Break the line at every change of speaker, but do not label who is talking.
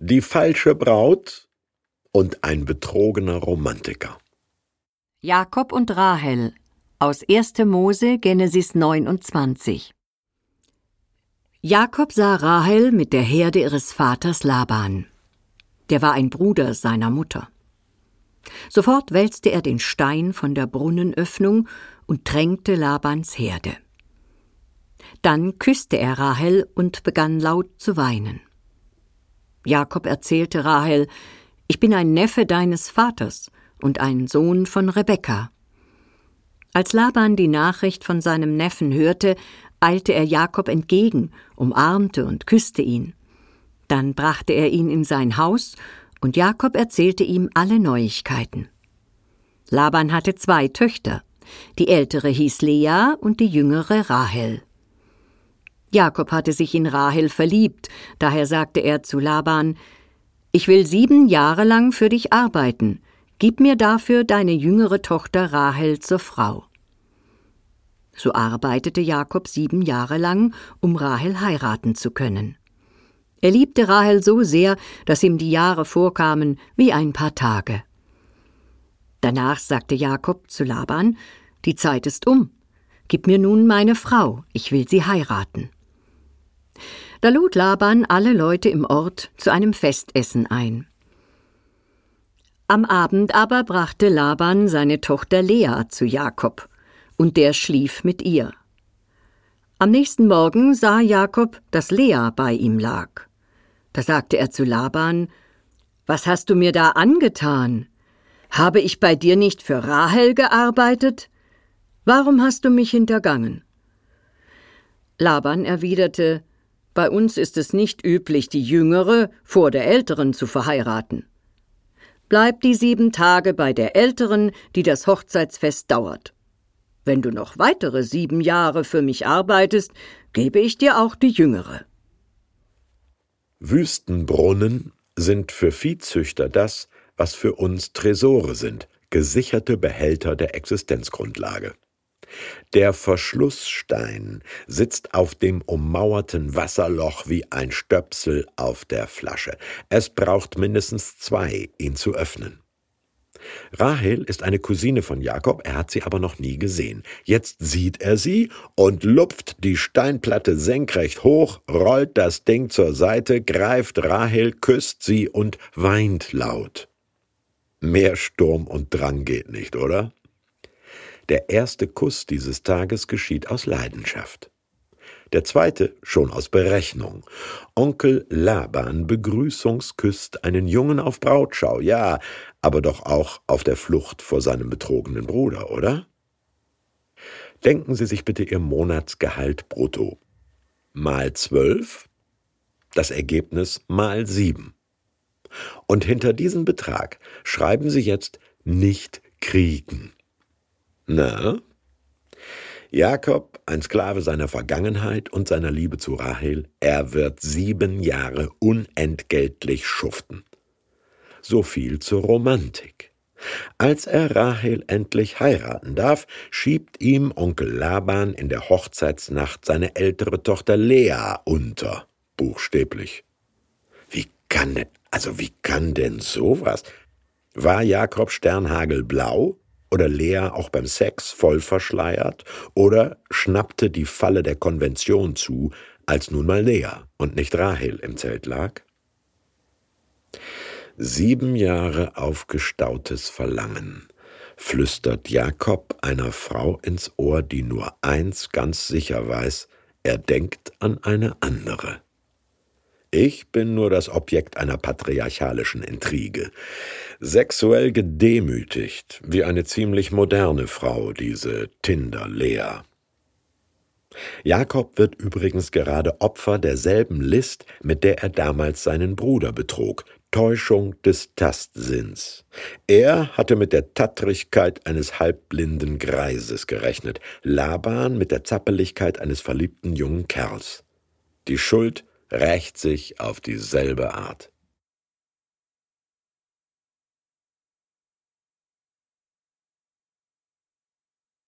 die falsche Braut und ein betrogener Romantiker.
Jakob und Rahel aus 1. Mose Genesis 29 Jakob sah Rahel mit der Herde ihres Vaters Laban. Der war ein Bruder seiner Mutter. Sofort wälzte er den Stein von der Brunnenöffnung und tränkte Labans Herde. Dann küsste er Rahel und begann laut zu weinen. Jakob erzählte Rahel, ich bin ein Neffe deines Vaters und ein Sohn von Rebekka. Als Laban die Nachricht von seinem Neffen hörte, eilte er Jakob entgegen, umarmte und küsste ihn. Dann brachte er ihn in sein Haus, und Jakob erzählte ihm alle Neuigkeiten. Laban hatte zwei Töchter, die ältere hieß Lea und die jüngere Rahel. Jakob hatte sich in Rahel verliebt, daher sagte er zu Laban Ich will sieben Jahre lang für dich arbeiten, gib mir dafür deine jüngere Tochter Rahel zur Frau. So arbeitete Jakob sieben Jahre lang, um Rahel heiraten zu können. Er liebte Rahel so sehr, dass ihm die Jahre vorkamen wie ein paar Tage. Danach sagte Jakob zu Laban Die Zeit ist um. Gib mir nun meine Frau, ich will sie heiraten. Da lud Laban alle Leute im Ort zu einem Festessen ein. Am Abend aber brachte Laban seine Tochter Lea zu Jakob, und der schlief mit ihr. Am nächsten Morgen sah Jakob, dass Lea bei ihm lag. Da sagte er zu Laban Was hast du mir da angetan? Habe ich bei dir nicht für Rahel gearbeitet? Warum hast du mich hintergangen? Laban erwiderte Bei uns ist es nicht üblich, die jüngere vor der älteren zu verheiraten. Bleib die sieben Tage bei der älteren, die das Hochzeitsfest dauert. Wenn du noch weitere sieben Jahre für mich arbeitest, gebe ich dir auch die jüngere.
Wüstenbrunnen sind für Viehzüchter das, was für uns Tresore sind, gesicherte Behälter der Existenzgrundlage. Der Verschlussstein sitzt auf dem ummauerten Wasserloch wie ein Stöpsel auf der Flasche. Es braucht mindestens zwei, ihn zu öffnen. Rahel ist eine Cousine von Jakob, er hat sie aber noch nie gesehen. Jetzt sieht er sie und lupft die Steinplatte senkrecht hoch, rollt das Ding zur Seite, greift Rahel, küsst sie und weint laut. Mehr Sturm und Drang geht nicht, oder? Der erste Kuss dieses Tages geschieht aus Leidenschaft. Der zweite schon aus Berechnung. Onkel Laban begrüßungsküsst einen Jungen auf Brautschau, ja, aber doch auch auf der Flucht vor seinem betrogenen Bruder, oder? Denken Sie sich bitte Ihr Monatsgehalt brutto. Mal zwölf, das Ergebnis mal sieben. Und hinter diesen Betrag schreiben Sie jetzt nicht kriegen. Na, Jakob, ein Sklave seiner Vergangenheit und seiner Liebe zu Rahel, er wird sieben Jahre unentgeltlich schuften. So viel zur Romantik. Als er Rahel endlich heiraten darf, schiebt ihm Onkel Laban in der Hochzeitsnacht seine ältere Tochter Lea unter, buchstäblich. Wie kann denn, also wie kann denn sowas? War Jakob Sternhagel blau? Oder Lea auch beim Sex voll verschleiert oder schnappte die Falle der Konvention zu, als nun mal Lea und nicht Rahel im Zelt lag? Sieben Jahre aufgestautes Verlangen, flüstert Jakob einer Frau ins Ohr, die nur eins ganz sicher weiß, er denkt an eine andere. Ich bin nur das Objekt einer patriarchalischen Intrige. Sexuell gedemütigt, wie eine ziemlich moderne Frau, diese Tinder Lea. Jakob wird übrigens gerade Opfer derselben List, mit der er damals seinen Bruder betrog, Täuschung des Tastsinns. Er hatte mit der Tattrigkeit eines halbblinden Greises gerechnet, Laban mit der Zappeligkeit eines verliebten jungen Kerls. Die Schuld rächt sich auf dieselbe Art.